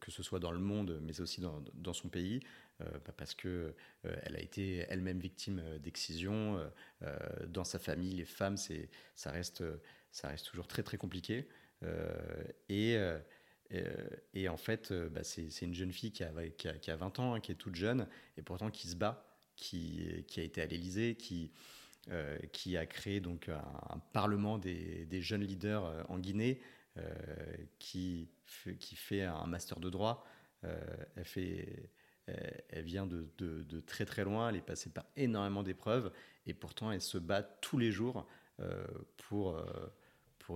que ce soit dans le monde, mais aussi dans, dans son pays, euh, bah, parce que euh, elle a été elle-même victime euh, d'excision dans sa famille. Les femmes, c'est ça reste ça reste toujours très très compliqué. et et en fait, bah, c'est une jeune fille qui a, qui a, 20 ans, hein, qui est toute jeune, et pourtant qui se bat, qui, qui a été à l'Élysée, qui, qui a créé donc un, parlement des, des, jeunes leaders en Guinée, qui, qui fait un master de droit. elle vient de, très très loin, elle est passée par énormément d'épreuves et pourtant elle se bat tous les jours euh, pour, euh,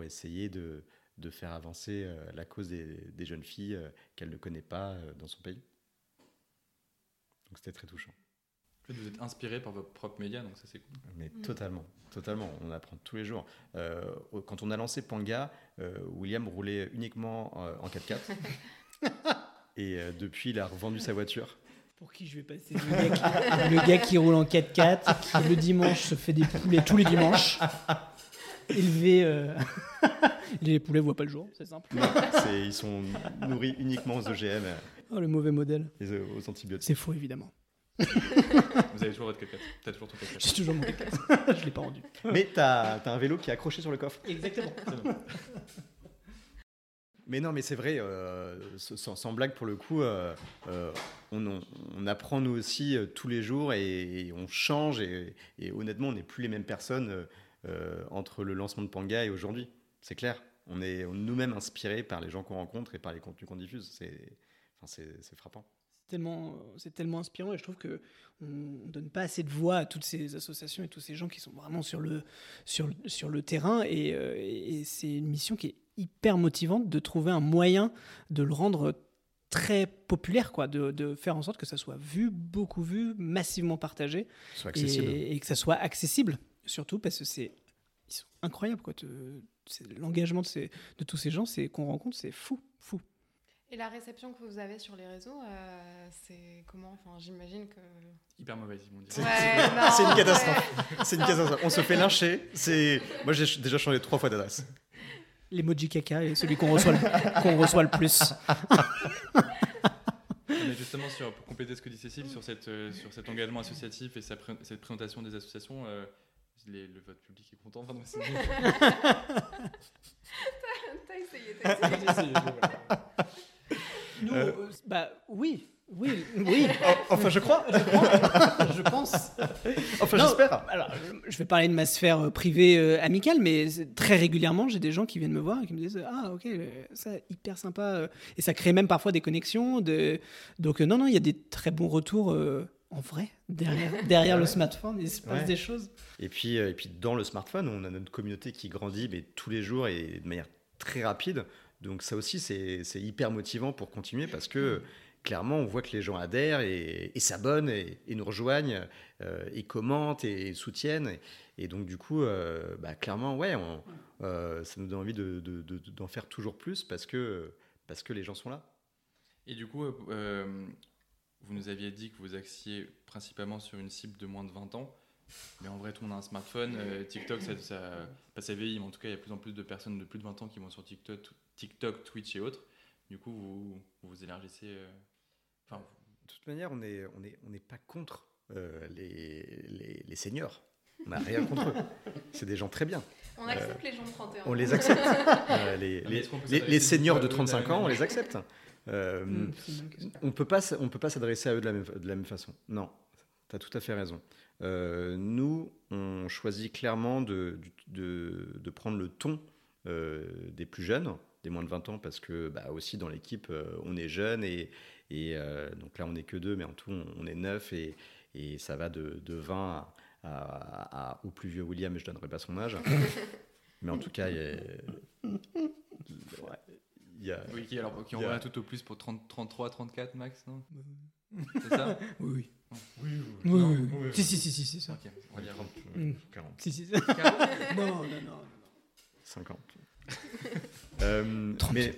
essayer de, faire avancer euh, la cause des, jeunes filles qu'elle ne connaît pas dans son pays. Donc c'était très touchant. Vous êtes inspiré par votre propre média, donc ça c'est cool. Mais mm. totalement, totalement. On apprend tous les jours. quand on a lancé Panga, William roulait uniquement en 4x4. Et euh, depuis, il a revendu sa voiture. Pour qui je vais passer? Le gars, qui, roule en 4x4, qui le dimanche se fait des poulets tous les dimanches, élevé. Euh, les poulets voient pas le jour, c'est simple. ils sont nourris uniquement aux OGM. Oh, le mauvais modèle. Et aux antibiotiques. C'est faux, évidemment. Vous avez toujours votre 4x4. T'as toujours ton 4x4. J'ai toujours mon 4x4. je l'ai pas rendu. Mais t'as as un vélo qui est accroché sur le coffre. Exactement. Mais non, mais c'est vrai, euh, sans, blague pour le coup, euh, euh, on, apprend nous aussi tous les jours et, on change et, honnêtement, on n'est plus les mêmes personnes entre le lancement de Panga et aujourd'hui. C'est clair. On est nous-mêmes inspirés par les gens qu'on rencontre et par les contenus qu'on diffuse. C'est enfin, frappant. C'est tellement, c'est tellement inspirant et je trouve que on donne pas assez de voix à toutes ces associations et tous ces gens qui sont vraiment sur le, sur, sur le terrain et, et c'est une mission qui est hyper motivante de trouver un moyen de le rendre très populaire, quoi, de, de, faire en sorte que ça soit vu, beaucoup vu, massivement partagé, et, que ça soit accessible, surtout parce que c'est ils sont incroyables, quoi. L'engagement de, de tous ces gens, c'est qu'on rencontre, c'est fou, fou. Et la réception que vous avez sur les réseaux, euh, c'est comment? Enfin, j'imagine que. Hyper mauvaise, ils m'ont dit. C'est une catastrophe. C'est une catastrophe. On se fait lyncher. Moi, j'ai déjà changé trois fois d'adresse. L'emoji caca est celui qu'on reçoit, le, qu'on reçoit le plus. Mais justement, sur, pour compléter ce que dit Cécile, sur, cette, euh, sur cet engagement associatif et cette présentation des associations, euh, le vote public est content. Pardon, t'as essayé, t'as essayé. Nous, Euh, euh, bah oui, oui, oui. Enfin, je crois. je pense. Enfin, j'espère. Alors, je- vais parler de ma sphère euh, privée euh, amicale, mais très régulièrement, j'ai des gens qui viennent me voir et qui me disent Ah, ok, ça, hyper sympa. Et ça crée même parfois des connexions. De... Donc, euh, non, non, il y a des très bons retours euh, en vrai. Derrière, derrière le smartphone, il se passe Ouais. des choses. Et puis, et puis dans le smartphone, on a notre communauté qui grandit mais tous les jours et de manière très rapide. Donc ça aussi, c'est hyper motivant pour continuer parce que clairement, on voit que les gens adhèrent et, s'abonnent et, nous rejoignent euh, et commentent et, soutiennent. Et, donc du coup, euh, bah, clairement, ouais, euh, ça nous donne envie de- de- de- d'en faire toujours plus parce que, parce que les gens sont là. Et du coup, vous nous aviez dit que vous axiez principalement sur une cible de moins de 20 ans. Mais en vrai, tout le monde a un smartphone. TikTok, ça, ça, pas ça vieillit, mais en tout cas, il y a de plus en plus de personnes de plus de 20 ans qui vont sur TikTok, TikTok Twitch et autres. Du coup, vous vous élargissez. euh, Enfin, De toute manière, on n'est on est, on n'est pas contre euh, les, les, les seniors. On n'a rien contre eux. C'est des gens très bien. On accepte les gens de 31 On les accepte. Euh, les, seniors de eux de la 35 même ans, on les accepte. Euh, on peut pas, s- on peut pas s'adresser à eux de la même, de la même façon. Non, tu as tout à fait raison. Euh, nous, on choisit clairement de, de, de prendre le ton euh, des plus jeunes, des moins de 20 ans, parce que bah, aussi dans l'équipe, euh, on est jeunes et, et euh, donc là, on n'est que deux, mais en tout, on, est neuf et, et ça va de, de 20 à, à- à- au plus vieux William, mais je donnerai pas son âge. mais en tout cas, il y a. ouais, il y a- oui, qui, alors, qui en Il y a- a tout au plus pour 30, 33, 34 max, non? C'est ça? Oui, oui. Oui, Oui, Non, oui, oui. Si, si, si, si, c'est ça. Ok, on va dire. Hmm. 40. Si, si. non, non, non. 50. Euh, 30. mais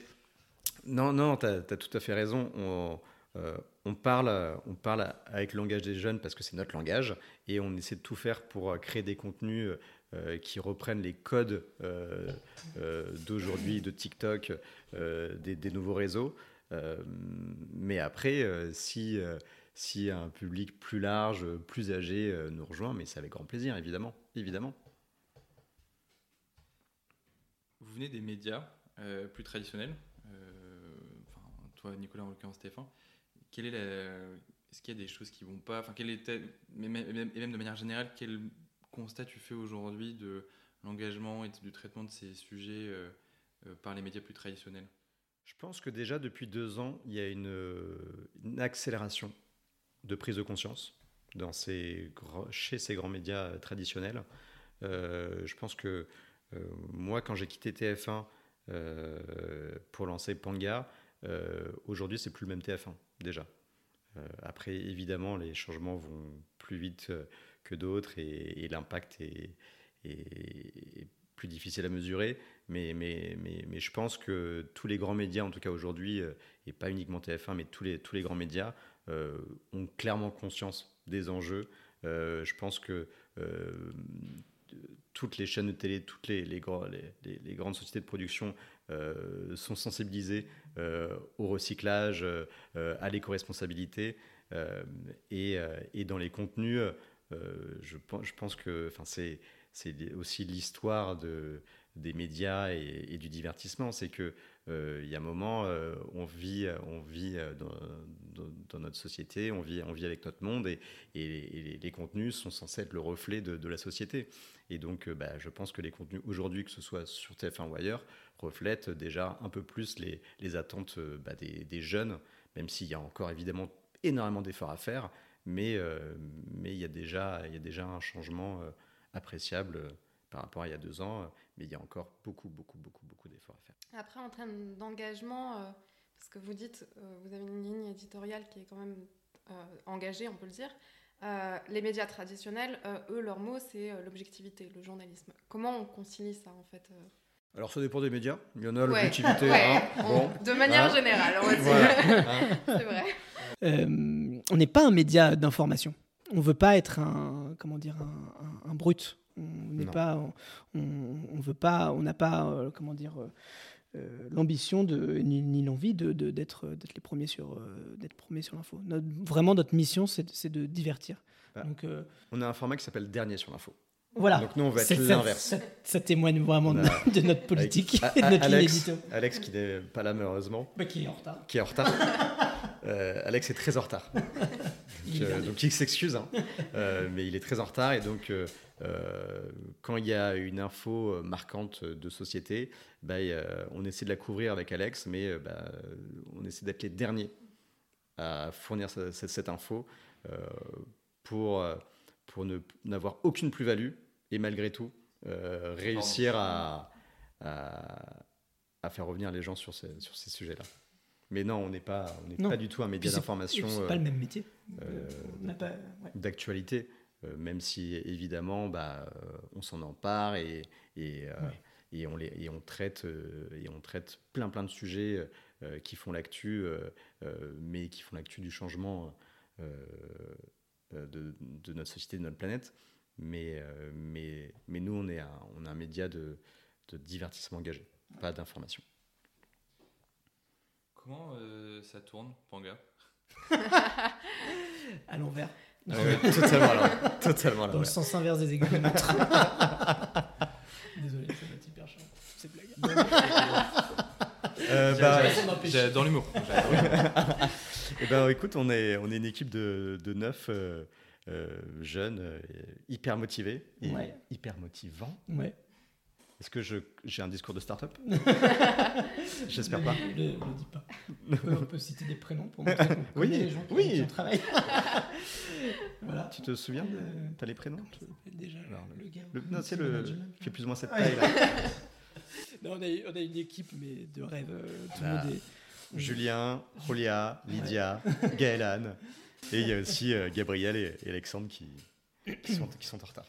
non, non, tu as, tout à fait raison. On, euh, on, parle, on parle avec le langage des jeunes parce que c'est notre langage et on essaie de tout faire pour euh, créer des contenus euh, qui reprennent les codes euh, euh, d'aujourd'hui, de TikTok, euh, des, des nouveaux réseaux. Euh, mais après, euh, si, euh, si un public plus large, plus âgé euh, nous rejoint, mais c'est avec grand plaisir, évidemment. évidemment. Vous venez des médias plus traditionnels. euh, enfin, toi, Nicolas, en l'occurrence, Stéphane. Quelle est la... Est-ce qu'il y a des choses qui vont pas Enfin, quel était... Et même de manière générale, quel constat tu fais aujourd'hui de l'engagement et du traitement de ces sujets euh, euh, par les médias plus traditionnels? Je pense que déjà depuis deux ans, il y a une, accélération de prise de conscience dans ces, chez ces grands médias traditionnels. Euh, je pense que euh, moi, quand j'ai quitté TF1 euh, pour lancer Panga, euh, aujourd'hui, c'est plus le même TF1 déjà. Euh, après, évidemment, les changements vont plus vite euh, que d'autres et, l'impact est, plus difficile à mesurer. Mais, mais, mais, mais je pense que tous les grands médias, en tout cas aujourd'hui, euh, et pas uniquement TF1, mais tous les, tous les grands médias, euh, ont clairement conscience des enjeux. Euh, je pense que euh, toutes les chaînes de télé, toutes les, grandes sociétés de production euh, sont sensibilisées euh, au recyclage, euh, à l'éco-responsabilité. et, dans les contenus, je, je pense que c'est c'est aussi l'histoire de, des médias et, du divertissement. C'est que euh, y a un moment, euh, on vit, on vit euh, dans, notre société, on vit, on vit avec notre monde, et, les, contenus sont censés être le reflet de, la société. Et donc, bah, je pense que les contenus aujourd'hui, que ce soit sur TF1 ou ailleurs, reflètent déjà un peu plus les, attentes bah, des, jeunes, même s'il y a encore évidemment énormément d'efforts à faire, mais mais il y a déjà, il y a déjà un changement appréciable euh, par rapport à il y a deux ans, euh, mais il y a encore beaucoup, beaucoup, beaucoup, beaucoup d'efforts à faire. Après, en termes d'engagement, euh, parce que vous dites, euh, vous avez une ligne éditoriale qui est quand même euh, engagée, on peut le dire. Euh, les médias traditionnels, euh, eux, leur mot, c'est euh, l'objectivité, le journalisme. Comment on concilie ça, en fait euh Alors ça dépend des médias, il y en a Ouais, l'objectivité, ouais, hein, bon. De manière Hein générale, on va dire. Voilà, hein. c'est vrai. Euh, on n'est pas un média d'information. On veut pas être un, comment dire, un, un- un brut. On n'est pas, on, on veut pas, on n'a pas, euh, comment dire, euh, euh, l'ambition de ni, ni l'envie de, d'être, d'être les premiers sur, euh, d'être premiers sur l'info. Notre- vraiment, notre mission, c'est, de divertir. Bah. Donc, On a un format qui s'appelle Dernier sur l'info. Voilà. Donc nous, on va être ça- l'inverse. Ça, ça témoigne vraiment de, notre politique Avec- et de notre Alex. Alex, qui n'est pas là malheureusement, Bah, qui est en retard. qui est en retard. Euh, Alex est très en retard. Il euh, donc il s'excuse, hein. Euh, mais il est très en retard et donc euh, quand il y a une info marquante de société, bah, on essaie de la couvrir avec Alex, mais bah, on essaie d'être les derniers à fournir ce- cette, cette info pour, pour n'avoir aucune plus-value et malgré tout réussir à, à, à faire revenir les gens sur ces, sur ces sujets-là. Mais non, on n'est pas, on n'est pas du tout un média d'information. C'est euh, pas le même métier. euh, ouais. d'actualité, euh, même si évidemment bah, on s'en empare et, et, Ouais. et on, les, et on traite et on traite plein plein de sujets qui font l'actu, mais qui font l'actu du changement de, de notre société, de notre planète. Mais, mais, mais nous, on est un, on est un média de, de divertissement engagé, pas d'information. Comment euh, ça tourne, Panga? À l'envers. totalement, alors, totalement. Dans le sens inverse des aiguilles de montre. Désolé, ça va être hyper chiant. C'est blague. Euh, bah. J'adore l'humour. L'humour. Eh ben, écoute, on est, on est une équipe de, de neuf euh, euh, jeunes, euh, hyper motivés et Ouais. hyper motivants. Ouais. Est-ce que j'ai un discours de start-up J'espère pas. Ne le, le dis pas. On peut, citer des prénoms pour montrer qu'on Oui, connaît les gens qui, oui. qui voilà. Tu te souviens de Euh, T'as les prénoms s'appelle déjà Alors, le gars le, Non, c'est le. qui fait plus ou moins cette Ouais. taille là. Non, on, a, on a une équipe mais de rêve. euh, Tout le Ah. monde est. Julien, Rolia, Lydia, Gaëlan. Et il y a aussi euh, Gabriel et, et Alexandre qui, qui, sont, qui sont en retard.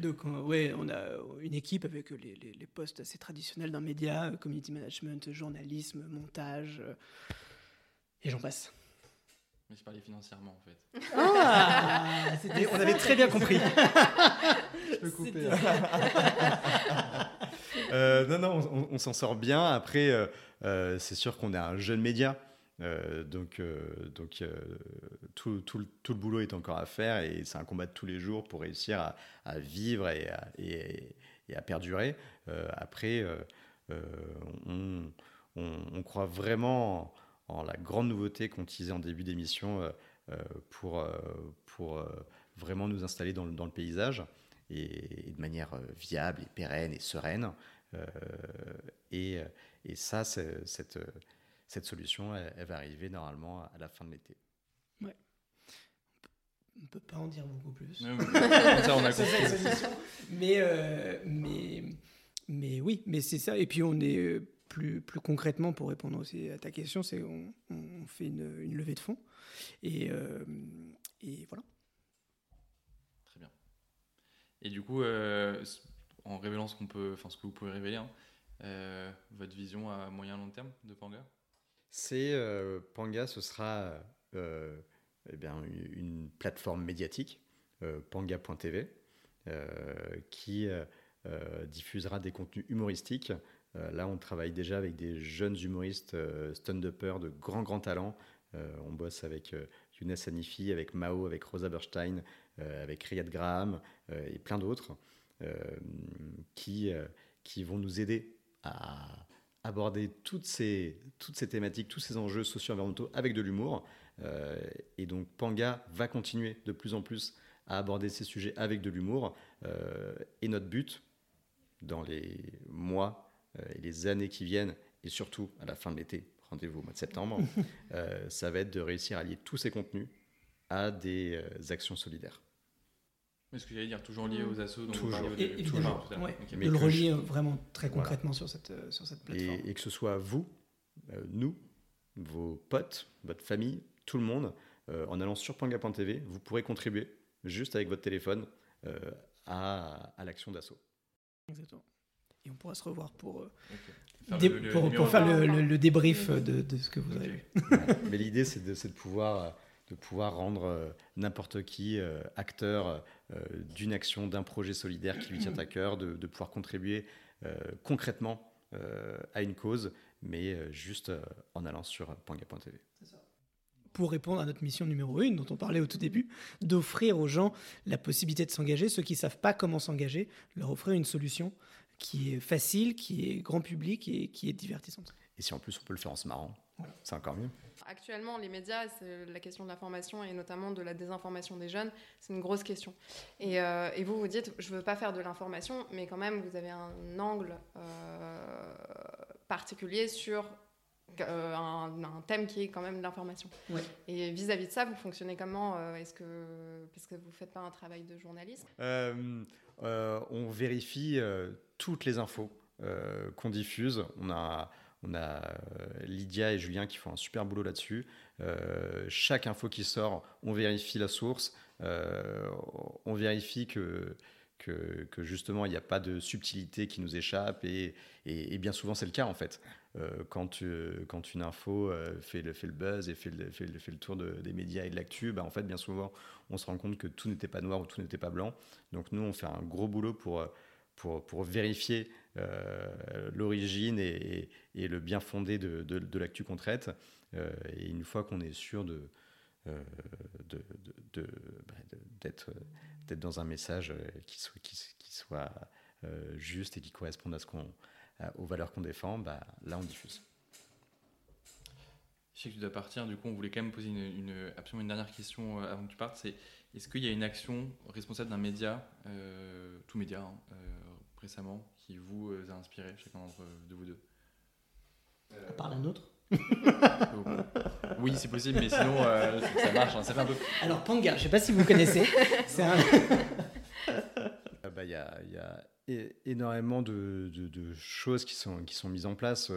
Donc, ouais, on a une équipe avec les, les- les postes assez traditionnels d'un média, euh, community management, journalisme, montage, euh, et j'en passe. Mais je parlais financièrement en fait. Ah, on avait très bien compris. C'était- Euh, non, non, on, on s'en sort bien. Après, euh, c'est sûr qu'on est un jeune média. Euh, donc, euh, donc euh, tout, tout tout le boulot est encore à faire et c'est un combat de tous les jours pour réussir à, vivre et à, perdurer. Après, on, croit vraiment en, la grande nouveauté qu'on disait en début d'émission pour, pour vraiment nous installer dans le, dans le paysage et, de manière viable et pérenne et sereine. Et, et ça, cette, cette solution, elle, elle va arriver normalement à la fin de l'été. On peut pas en dire beaucoup plus. Ouais, ouais. Ça, on a ça, mais, euh, mais, mais oui, mais c'est ça. Et puis on est euh, plus, plus concrètement, pour répondre aussi à ta question, c'est on, on fait une, une levée de fonds. Et, euh, et voilà. Très bien. Et du coup, euh, en révélant ce qu'on peut, enfin ce que vous pouvez révéler, hein, euh, votre vision à moyen long terme de Panga C'est euh, Panga, ce sera euh, eh bien, une plateforme médiatique, euh, panga.tv, euh, qui euh, diffusera des contenus humoristiques. Là, on travaille déjà avec des jeunes humoristes stand-uppers de grand, grand talent. Euh, on bosse avec Younes Hanifi, avec Mao, avec Rosa Berstein, avec Riyad Graham et plein d'autres qui, qui vont nous aider à aborder toutes ces, toutes ces thématiques, tous ces enjeux socio-environnementaux avec de l'humour. Euh, et donc Panga va continuer de plus en plus à aborder ces sujets avec de l'humour. Euh, et notre but, dans les mois euh, et les années qui viennent, et surtout à la fin de l'été, rendez-vous au mois de septembre, ça va être de réussir à lier tous ces contenus à des actions solidaires. Mais ce que j'allais dire, toujours lié aux assos Toujours. au Et, Toujours, tout à ouais, Ok. Mais de le je- relier vraiment très Voilà. concrètement sur, cette, euh, sur cette plateforme. Et, et que ce soit vous, euh, nous, vos potes, votre famille, tout le monde, euh, en allant sur panga.tv, vous pourrez contribuer juste avec votre téléphone euh, à, à l'action d'assaut. Exactement. Et on pourra se revoir pour, Ok. Faire dé- le- le pour, faire le, le- le débrief de, de ce que vous avez vu. Mais l'idée, c'est de, c'est de pouvoir, de pouvoir rendre n'importe qui acteur d'une action, d'un projet solidaire qui lui tient à cœur, de, de pouvoir contribuer euh, concrètement euh, à une cause, mais euh, juste euh, en allant sur panga.tv. pour répondre à notre mission numéro une, dont on parlait au tout début, d'offrir aux gens la possibilité de s'engager, ceux qui ne savent pas comment s'engager, leur offrir une solution qui est facile, qui est grand public et qui est divertissante. Et si en plus on peut le faire en se marrant, c'est encore mieux. Actuellement, les médias, c'est la question de l'information et notamment de la désinformation des jeunes, c'est une grosse question. Et, euh, et, vous, vous dites, je ne veux pas faire de l'information, mais quand même, vous avez un angle euh, particulier sur euh, un, un, thème qui est quand même l'information. Et vis-à-vis -vis de ça, vous fonctionnez comment Est-ce que parce que vous faites pas un travail de journaliste? On vérifie toutes les infos qu'on diffuse. On a on a Lydia et Julien qui font un super boulot là-dessus. Euh, chaque info qui sort, on vérifie la source, euh, on vérifie que, justement il n'y a pas de subtilité qui nous échappe et, bien souvent c'est le cas en fait. Euh, quand, une info fait le, buzz et fait le, le, tour de, des médias et de l'actu, bah en fait, bien souvent, on se rend compte que tout n'était pas noir ou tout n'était pas blanc. Donc nous, on fait un gros boulot pour, pour, vérifier euh, l'origine et, le bien fondé de, l'actu qu'on traite. Euh, et une fois qu'on est sûr de, euh, bah, d'être dans un message qui soit, qui soit juste et qui corresponde à ce qu'on, aux valeurs qu'on défend, bah, là on diffuse. Sais que tu dois partir, du coup on voulait quand même poser une, une absolument une dernière question avant que tu partes, c'est est-ce qu'il y a une action responsable d'un média, euh, tout média hein, euh, récemment, qui vous euh, a inspiré, chacun d'entre de vous deux? À part la nôtre Oui, c'est possible, mais sinon ça marche, hein, ça fait un peu. Alors Panga, je ne sais pas si vous connaissez. un... Il bah, y, a, y, a, énormément de, de, de, choses qui sont, qui sont mises en place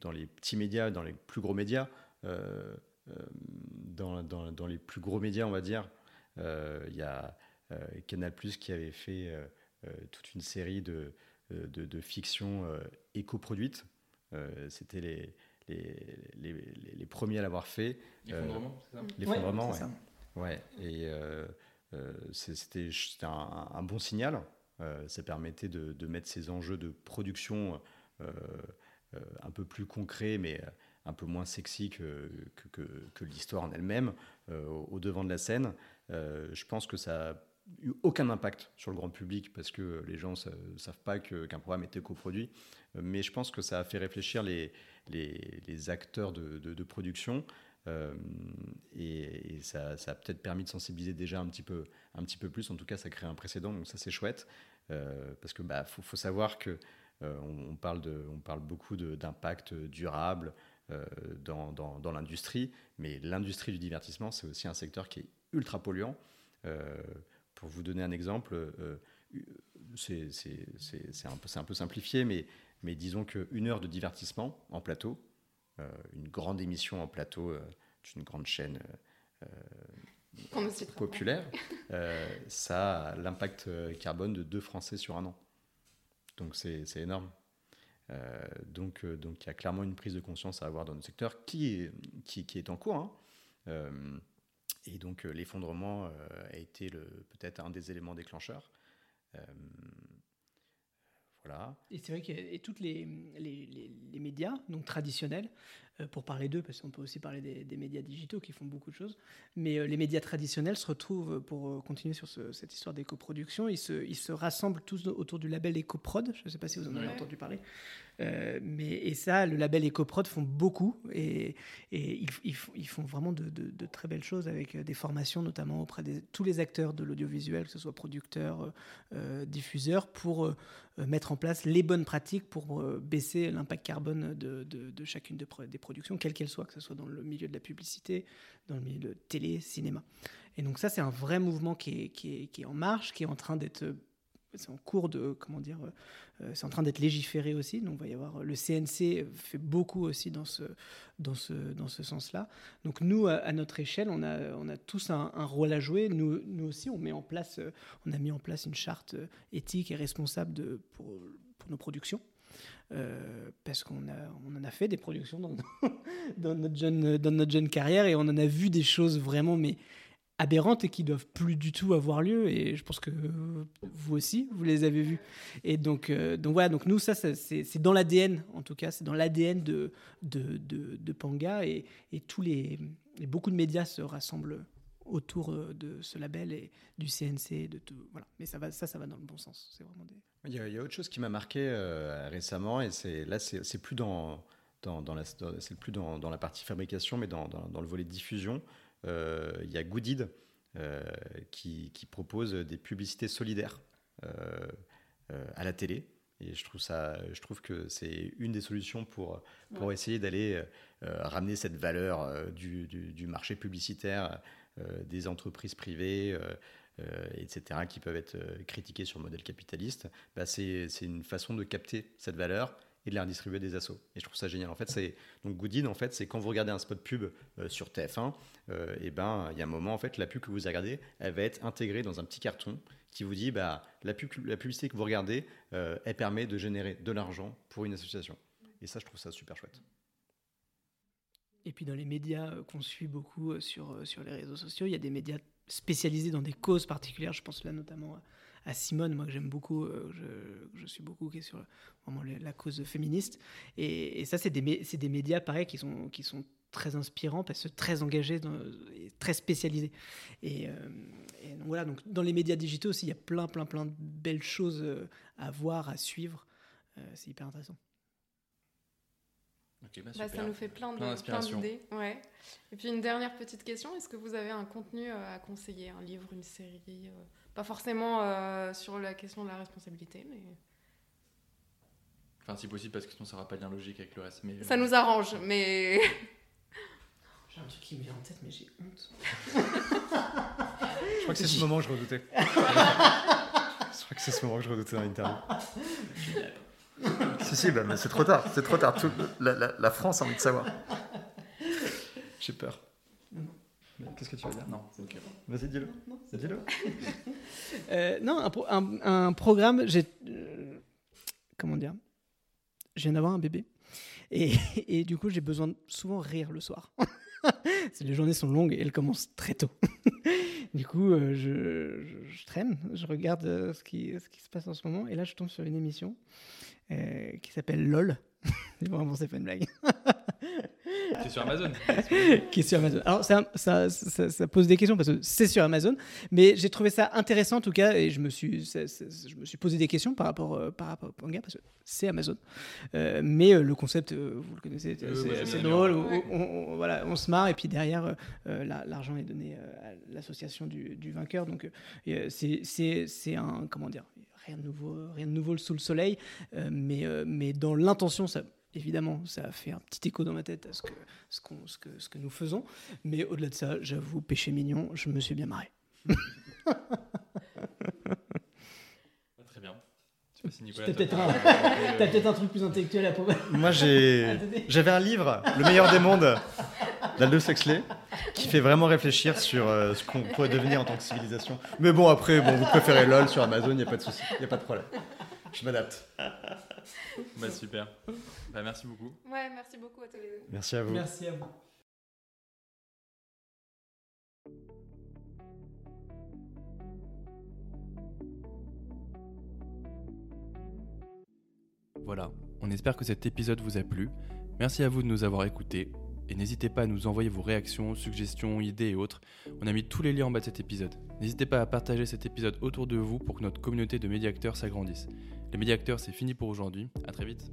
dans les petits médias, dans les plus gros médias. Dans, dans, dans, les plus gros médias, on va dire, il euh, y a euh, Canal Plus qui avait fait euh, toute une série de, de, de fictions éco-produites. C'était les, les, les, les, premiers à l'avoir fait. L'effondrement, c'est ça? L'effondrement, ouais. ouais. Et euh, c'était un, un, bon signal. Euh, ça permettait de, de, mettre ces enjeux de production euh, un peu plus concrets, mais un peu moins sexy que, l'histoire en elle-même, au, au, devant de la scène. Euh, je pense que ça a eu aucun impact sur le grand public parce que les gens ne savent pas qu'un qu programme était coproduit. Mais je pense que ça a fait réfléchir les, acteurs de, production euh, et, ça, a peut-être permis de sensibiliser déjà un petit, peu, un petit peu plus. En tout cas, ça crée un précédent, donc ça c'est chouette. Euh, parce que bah, faut savoir que euh, on, parle de, on parle beaucoup d'impact durable euh, dans, dans, dans l'industrie, mais l'industrie du divertissement, c'est aussi un secteur qui est ultra polluant. Euh, pour vous donner un exemple, c'est un, un, peu simplifié, mais, mais disons qu'une heure de divertissement en plateau, une grande émission en plateau d'une grande chaîne populaire, ça a l'impact carbone de deux Français sur un an. Donc c'est énorme. Euh, donc, donc il y a clairement une prise de conscience à avoir dans notre secteur qui est, qui, est en cours. Hein. Euh, et donc euh, l'effondrement euh, a été peut-être un des éléments déclencheurs. Euh, voilà. Et c'est vrai que toutes les, les, les, les, médias donc traditionnels, euh, pour parler d'eux, parce qu'on peut aussi parler des, des, médias digitaux qui font beaucoup de choses, mais euh, les médias traditionnels se retrouvent, pour continuer sur ce, cette histoire d'éco-production, ils se, ils se rassemblent tous autour du label EcoProd, je ne sais pas si vous en avez ouais. entendu parler, euh, mais, et ça, le label EcoProd font beaucoup, et, et ils, ils, ils, font vraiment de, de, de, très belles choses avec des formations, notamment auprès de tous les acteurs de l'audiovisuel, que ce soit producteurs, euh, diffuseurs, pour euh, mettre en place les bonnes pratiques pour baisser l'impact carbone de, de, chacune des productions, quelle qu'elle soit, que ce soit dans le milieu de la publicité, dans le milieu de télé, cinéma. Et donc ça, c'est un vrai mouvement qui est, en marche, qui est en train d'être c'est en cours de comment dire euh, c'est en train d'être légiféré aussi. Donc va y avoir le CNC fait beaucoup aussi dans ce dans ce dans ce sens là donc nous à, à notre échelle on a on a tous un, un, rôle à jouer. Nous nous aussi on met en place euh, on a mis en place une charte euh, éthique et responsable de pour, pour nos productions euh, parce qu'on on en a fait des productions dans, notre jeune, dans notre jeune carrière et on en a vu des choses vraiment mais aberrantes et qui doivent plus du tout avoir lieu. Et je pense que vous aussi, vous les avez vus. Et donc, euh, donc voilà, donc nous, ça, ça, c'est c'est dans l'ADN, en tout cas, c'est dans l'ADN de, de, de, de Panga. Et, et tous les, et beaucoup de médias se rassemblent autour euh, de ce label et du CNC, de tout. Voilà. Mais ça, va, ça, ça va dans le bon sens. C'est vraiment des... Il y, a, il y a autre chose qui m'a marqué euh, récemment, et c'est là, c'est plus dans, dans, dans la, c'est plus dans, dans la partie fabrication, mais dans, dans, le volet diffusion. Euh, il y a Goodid euh, qui, qui propose des publicités solidaires à la télé. Et je trouve, ça, je trouve que c'est une des solutions pour, pour essayer d'aller euh, ramener cette valeur euh, du, du, du marché publicitaire des entreprises privées. euh, euh, etc., qui peuvent être euh, critiqués sur le modèle capitaliste, bah, c'est une façon de capter cette valeur et de la redistribuer des assos. Et je trouve ça génial. En fait, c'est donc Goodin, en fait, c'est quand vous regardez un spot pub euh, sur TF1, euh, et ben il y a un moment en fait, la pub que vous regardez, elle va être intégrée dans un petit carton qui vous dit bah la, pub, la publicité que vous regardez, euh, elle permet de générer de l'argent pour une association. Et ça, je trouve ça super chouette. Et puis dans les médias euh, qu'on suit beaucoup euh, sur, euh, sur les réseaux sociaux, il y a des médias spécialisés dans des causes particulières. Je pense là notamment à, Simone, moi que j'aime beaucoup, je, je suis beaucoup qui est sur vraiment la cause féministe. Et, ça, c'est des, médias pareil qui sont, qui sont très inspirants parce que très engagés, et très spécialisés. Et, donc voilà, donc dans les médias digitaux aussi, il y a plein, plein, plein de belles choses à voir, à suivre. C'est hyper intéressant. Bah, Bah, ça nous fait plein d'idées. Ouais. Et puis une dernière petite question, est-ce que vous avez un contenu euh, à conseiller, un livre, une série euh, Pas forcément euh, sur la question de la responsabilité, mais Enfin, si possible, parce que sinon ça n'aura pas de lien logique avec le reste. Mais, ça nous arrange. Mais J'ai un truc qui me vient en tête, mais j'ai honte. Je crois que c'est ce moment que je redoutais. je crois que c'est ce moment que je redoutais dans l'interview. Si, si, bah, mais c'est trop tard. C'est trop tard. Tout- la, la- la France a envie de savoir. J'ai peur. Qu'est-ce que tu vas dire? Non, ok. Vas-y, dis-le. Dis-le. Euh, non, un, pro- un- un programme, j'ai. euh, comment dire? Je viens d'avoir un bébé. Et, et du coup, j'ai besoin de souvent rire le soir. Les journées sont longues et elles commencent très tôt. du coup, euh, je, je- je traîne, je regarde euh, ce, qui, ce qui se passe en ce moment. Et là, je tombe sur une émission euh, qui s'appelle LOL. Vraiment, c'est pas une blague. C'est sur Amazon. qui est sur Amazon. Alors, ça, ça, ça- ça pose des questions parce que c'est sur Amazon, mais j'ai trouvé ça intéressant en tout cas et je me suis, je me suis posé des questions par rapport, euh, par rapport au Panga parce que c'est Amazon. Euh, mais euh, le concept, vous le connaissez, c'est bien. drôle. Ouais. On, on- on- voilà, on se marre et puis derrière, la- l'argent est donné à l'association du, du vainqueur. Donc, c'est un, comment dire, rien de nouveau, rien de nouveau sous le soleil, euh, mais, euh, mais dans l'intention, ça. Évidemment, ça a fait un petit écho dans ma tête à ce que, ce, qu'on- ce que, ce que nous faisons. Mais au-delà de ça, j'avoue, péché mignon, je me suis bien marré. Très bien. Nicolas, T'as toi, peut-être t'as- un, euh, t'as peut-être un truc plus intellectuel à proposer. Moi, j'ai. J'avais un livre, Le meilleur des mondes, d'Aldous Huxley, qui fait vraiment réfléchir sur euh, ce qu'on pourrait devenir en tant que civilisation. Mais bon, après, bon, vous préférez LOL sur Amazon, il n'y a pas de souci, il n'y a pas de problème. Je m'adapte. Bah, super. Bah, merci beaucoup. ouais, merci beaucoup à tous les deux. Merci à vous. Merci à vous. Voilà, on espère que cet épisode vous a plu. Merci à vous de nous avoir écoutés. Et n'hésitez pas à nous envoyer vos réactions, suggestions, idées et autres. On a mis tous les liens en bas de cet épisode. N'hésitez pas à partager cet épisode autour de vous pour que notre communauté de médiacteurs s'agrandisse. Les médiacteurs, c'est fini pour aujourd'hui. À très vite.